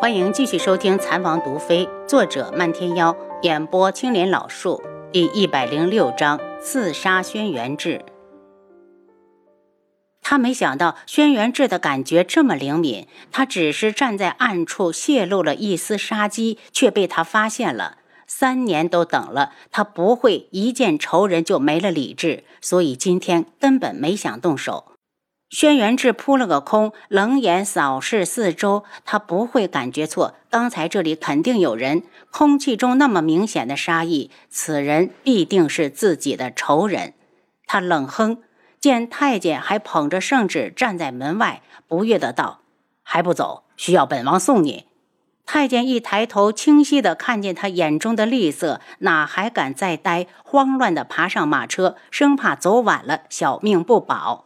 欢迎继续收听《残王毒妃》，作者漫天妖，演播青莲老树，第一百零六章刺杀轩辕志。他没想到轩辕志的感觉这么灵敏，他只是站在暗处泄露了一丝杀机，却被他发现了。三年都等了，他不会一见仇人就没了理智，所以今天根本没想动手。轩辕志扑了个空，冷眼扫视四周，他不会感觉错，刚才这里肯定有人。空气中那么明显的杀意，此人必定是自己的仇人。他冷哼，见太监还捧着圣旨站在门外，不悦的道：“还不走？需要本王送你？”太监一抬头，清晰的看见他眼中的厉色，哪还敢再呆？慌乱的爬上马车，生怕走晚了，小命不保。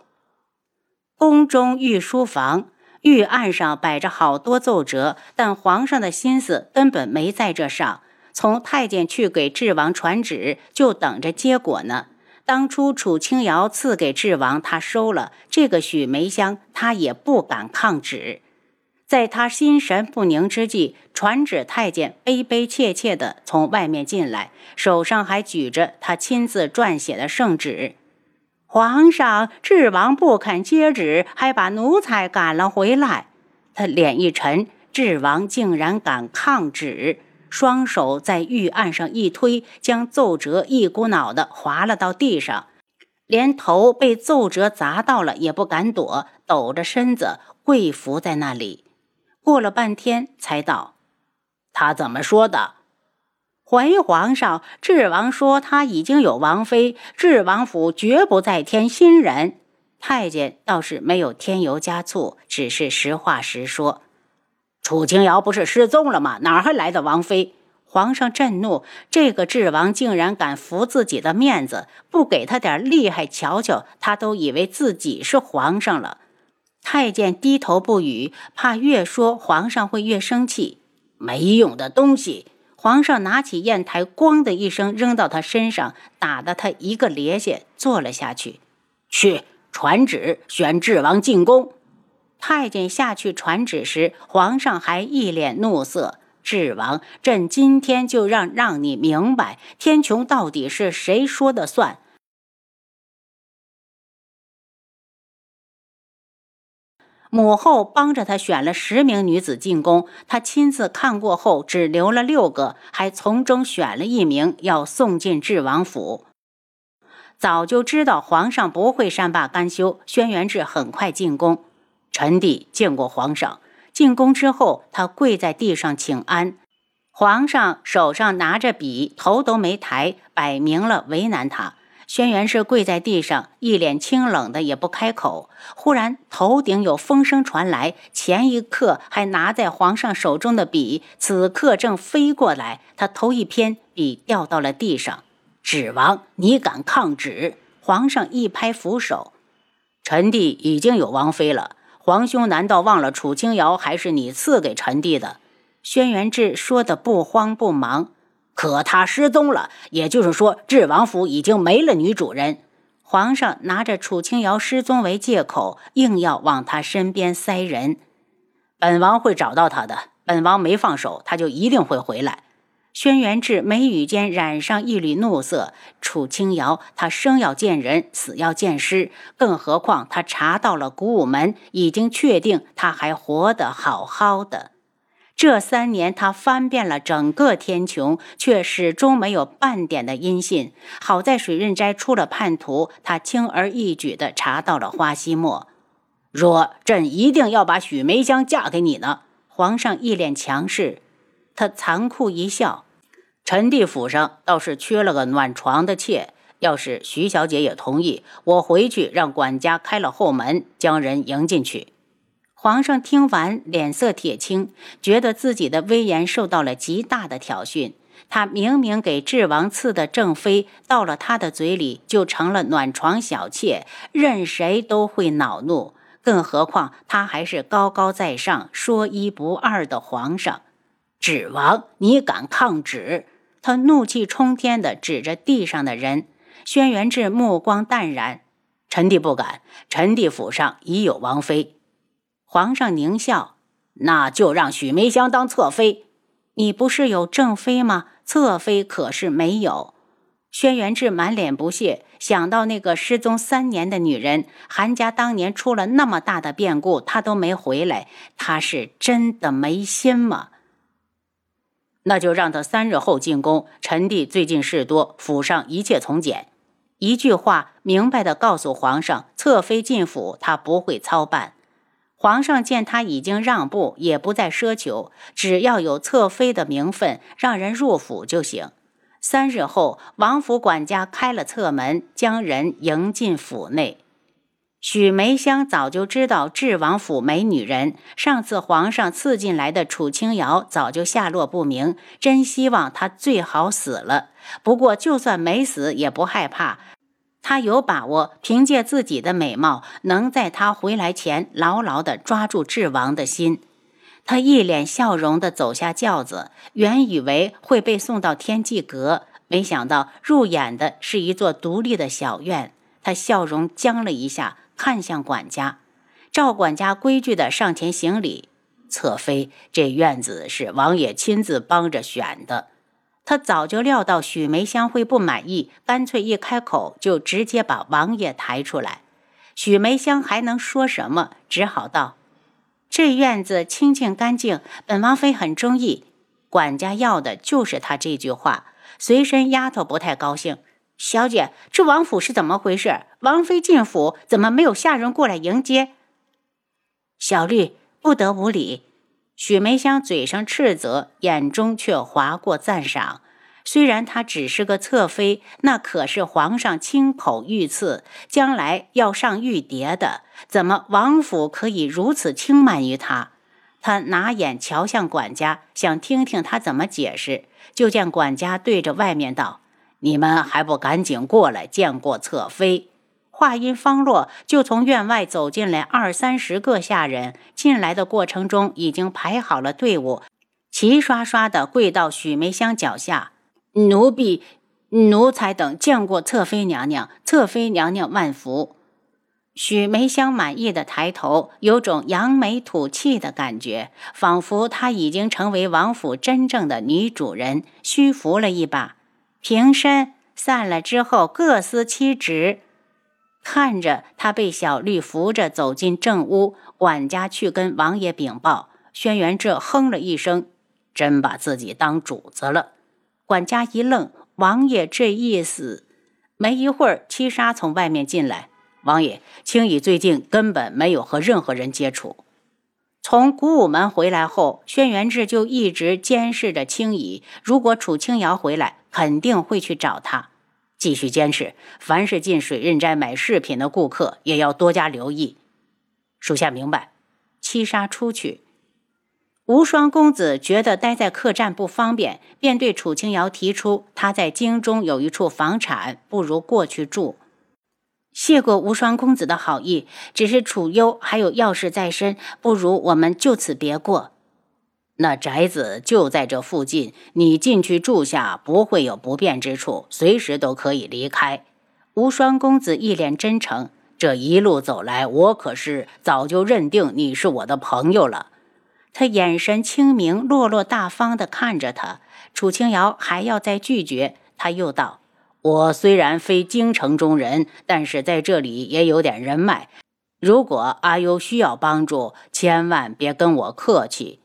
宫中御书房，御案上摆着好多奏折，但皇上的心思根本没在这上。从太监去给智王传旨，就等着结果呢。当初楚清瑶赐给智王，他收了这个许梅香，他也不敢抗旨。在他心神不宁之际，传旨太监悲悲切切地从外面进来，手上还举着他亲自撰写的圣旨。皇上，智王不肯接旨，还把奴才赶了回来。他脸一沉，智王竟然敢抗旨，双手在御案上一推，将奏折一股脑的划了到地上，连头被奏折砸到了也不敢躲，抖着身子跪伏在那里。过了半天，才道：“他怎么说的？”回皇上，智王说他已经有王妃，智王府绝不再添新人。太监倒是没有添油加醋，只是实话实说。楚清瑶不是失踪了吗？哪还来的王妃？皇上震怒，这个智王竟然敢服自己的面子，不给他点厉害瞧瞧，他都以为自己是皇上了。太监低头不语，怕越说皇上会越生气。没用的东西。皇上拿起砚台，咣的一声扔到他身上，打得他一个趔趄，坐了下去。去传旨，宣智王进宫。太监下去传旨时，皇上还一脸怒色。智王，朕今天就让让你明白，天穹到底是谁说的算。母后帮着他选了十名女子进宫，他亲自看过后只留了六个，还从中选了一名要送进智王府。早就知道皇上不会善罢甘休，轩辕志很快进宫。臣弟见过皇上。进宫之后，他跪在地上请安。皇上手上拿着笔，头都没抬，摆明了为难他。轩辕氏跪在地上，一脸清冷的，也不开口。忽然，头顶有风声传来，前一刻还拿在皇上手中的笔，此刻正飞过来。他头一偏，笔掉到了地上。指王，你敢抗旨？皇上一拍扶手：“臣弟已经有王妃了。皇兄难道忘了楚清瑶还是你赐给臣弟的？”轩辕志说的不慌不忙。可她失踪了，也就是说，智王府已经没了女主人。皇上拿着楚清瑶失踪为借口，硬要往她身边塞人。本王会找到她的，本王没放手，她就一定会回来。轩辕志眉宇间染上一缕怒色。楚清瑶，她生要见人，死要见尸，更何况她查到了古武门，已经确定她还活得好好的。这三年，他翻遍了整个天穹，却始终没有半点的音信。好在水润斋出了叛徒，他轻而易举地查到了花希墨。若朕一定要把许梅香嫁给你呢？皇上一脸强势，他残酷一笑：“臣弟府上倒是缺了个暖床的妾，要是徐小姐也同意，我回去让管家开了后门，将人迎进去。”皇上听完，脸色铁青，觉得自己的威严受到了极大的挑衅。他明明给智王赐的正妃，到了他的嘴里就成了暖床小妾，任谁都会恼怒。更何况他还是高高在上、说一不二的皇上。智王，你敢抗旨？他怒气冲天地指着地上的人。轩辕志目光淡然：“臣弟不敢。臣弟府上已有王妃。”皇上狞笑：“那就让许梅香当侧妃。你不是有正妃吗？侧妃可是没有。轩辕志满脸不屑，想到那个失踪三年的女人，韩家当年出了那么大的变故，她都没回来，他是真的没心吗？那就让她三日后进宫。臣弟最近事多，府上一切从简。一句话，明白的告诉皇上，侧妃进府，他不会操办。皇上见他已经让步，也不再奢求，只要有侧妃的名分，让人入府就行。三日后，王府管家开了侧门，将人迎进府内。许梅香早就知道智王府没女人，上次皇上赐进来的楚清瑶早就下落不明，真希望她最好死了。不过就算没死，也不害怕，他有把握，凭借自己的美貌，能在他回来前牢牢地抓住智王的心。他一脸笑容地走下轿子，原以为会被送到天际阁，没想到入眼的是一座独立的小院。他笑容僵了一下，看向管家，赵管家规矩地上前行礼：“侧妃，这院子是王爷亲自帮着选的。”他早就料到许梅香会不满意，干脆一开口就直接把王爷抬出来。许梅香还能说什么？只好道。这院子清净干净，本王妃很中意。管家要的就是他这句话。随身丫头不太高兴：“小姐，这王府是怎么回事？王妃进府怎么没有下人过来迎接？”小绿不得无礼。许梅香嘴上斥责，眼中却划过赞赏。虽然她只是个侧妃，那可是皇上亲口御赐，将来要上玉蝶的。怎么王府可以如此轻慢于她？他拿眼瞧向管家，想听听他怎么解释。就见管家对着外面道：“你们还不赶紧过来见过侧妃！”话音方落，就从院外走进来二三十个下人。进来的过程中，已经排好了队伍，齐刷刷地跪到许梅香脚下。奴婢、奴才等见过侧妃娘娘，侧妃娘娘万福。许梅香满意的抬头，有种扬眉吐气的感觉，仿佛她已经成为王府真正的女主人，虚服了一把。平身，散了之后各司其职。看着他被小绿扶着走进正屋，管家去跟王爷禀报。轩辕志哼了一声，真把自己当主子了。管家一愣，王爷这意思？没一会儿，七杀从外面进来。王爷，青羽最近根本没有和任何人接触。从古武门回来后，轩辕志就一直监视着青羽。如果楚清瑶回来，肯定会去找他，继续监视。凡是进水刃斋买饰品的顾客，也要多加留意。属下明白。七杀出去。无双公子觉得待在客栈不方便，便对楚清瑶提出，他在京中有一处房产，不如过去住。谢过无双公子的好意，只是楚幽还有要事在身，不如我们就此别过。那宅子就在这附近，你进去住下，不会有不便之处，随时都可以离开。无双公子一脸真诚，这一路走来，我可是早就认定你是我的朋友了。他眼神清明，落落大方地看着他。楚清瑶还要再拒绝，他又道：“我虽然非京城中人，但是在这里也有点人脉。如果阿优需要帮助，千万别跟我客气。”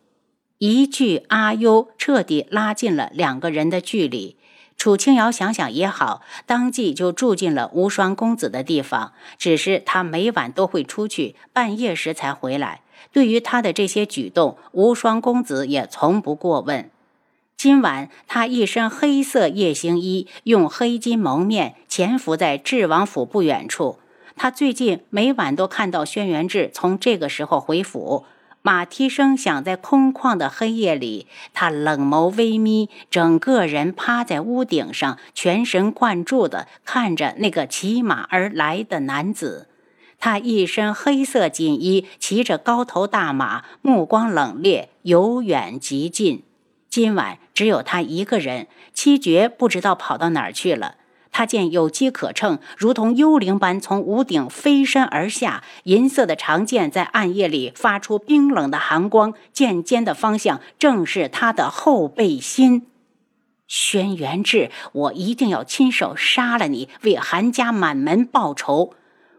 一句“阿优”彻底拉近了两个人的距离。楚清瑶想想也好，当即就住进了无双公子的地方。只是他每晚都会出去，半夜时才回来。对于他的这些举动，无双公子也从不过问。今晚他一身黑色夜行衣，用黑金蒙面，潜伏在智王府不远处。他最近每晚都看到轩辕志从这个时候回府。马蹄声响在空旷的黑夜里，他冷眸微眯，整个人趴在屋顶上，全神贯注地看着那个骑马而来的男子。他一身黑色锦衣，骑着高头大马，目光冷冽，由远及近。今晚只有他一个人，七绝不知道跑到哪儿去了。他见有机可乘，如同幽灵般从屋顶飞身而下。银色的长剑在暗夜里发出冰冷的寒光，剑尖的方向正是他的后背心。轩辕志，我一定要亲手杀了你，为韩家满门报仇！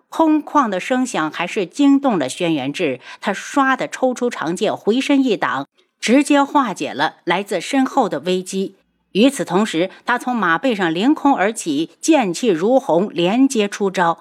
空旷的声响还是惊动了轩辕志，他唰的抽出长剑，回身一挡，直接化解了来自身后的危机。与此同时，他从马背上凌空而起，剑气如虹，连接出招。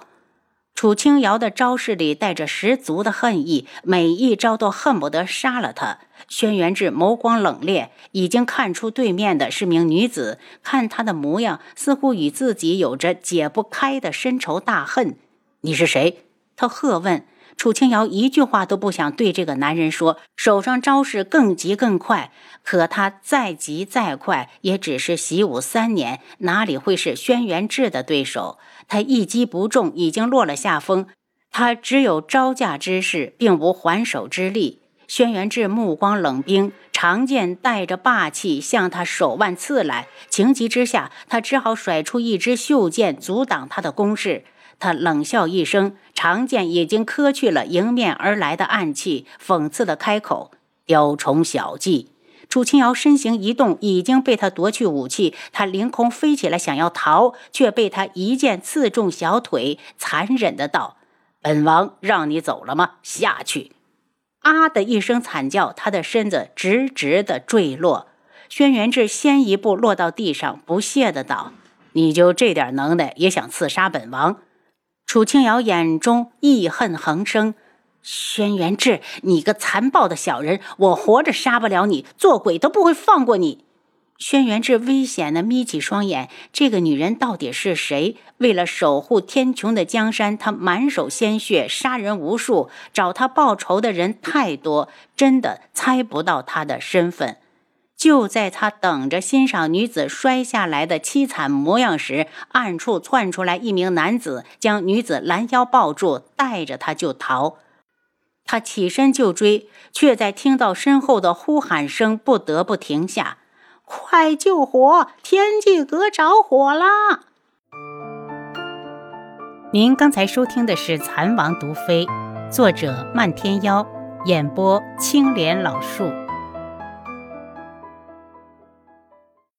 楚清瑶的招式里带着十足的恨意，每一招都恨不得杀了他。轩辕志眸光冷冽，已经看出对面的是名女子。看她的模样，似乎与自己有着解不开的深仇大恨。你是谁？他喝问。楚清瑶一句话都不想对这个男人说，手上招式更急更快。可他再急再快，也只是习武三年，哪里会是轩辕志的对手？他一击不中，已经落了下风。他只有招架之势，并无还手之力。轩辕志目光冷冰，长剑带着霸气向他手腕刺来。情急之下，他只好甩出一支袖剑阻挡他的攻势。他冷笑一声，长剑已经磕去了迎面而来的暗器，讽刺的开口：“雕虫小技。”楚清瑶身形一动，已经被他夺去武器。他凌空飞起来，想要逃，却被他一剑刺中小腿，残忍的道：“本王让你走了吗？下去！”啊的一声惨叫，他的身子直直的坠落。轩辕志先一步落到地上，不屑的道：“你就这点能耐，也想刺杀本王？”楚清瑶眼中义恨横生。轩辕志，你个残暴的小人，我活着杀不了你，做鬼都不会放过你。轩辕志危险的眯起双眼，这个女人到底是谁？为了守护天穹的江山，她满手鲜血，杀人无数，找她报仇的人太多，真的猜不到她的身份。就在他等着欣赏女子摔下来的凄惨模样时，暗处窜出来一名男子，将女子拦腰抱住，带着她就逃。他起身就追，却在听到身后的呼喊声，不得不停下。快救火！天际阁着火啦！您刚才收听的是《蚕王毒妃》，作者漫天妖，演播青莲老树。